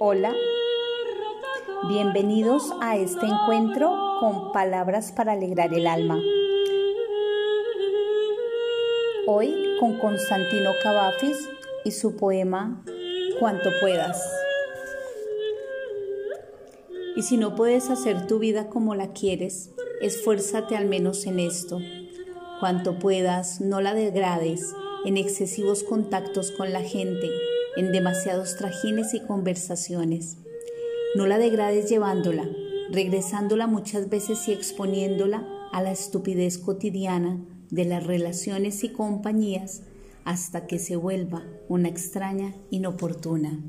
Hola, bienvenidos a este encuentro con palabras para alegrar el alma. Hoy con Constantino Cavafis y su poema Cuanto puedas. Y si no puedes hacer tu vida como la quieres, esfuérzate al menos en esto. Cuanto puedas, no la degrades en excesivos contactos con la gente, en demasiados trajines y conversaciones. No la degrades llevándola, regresándola muchas veces y exponiéndola a la estupidez cotidiana de las relaciones y compañías hasta que se vuelva una extraña inoportuna.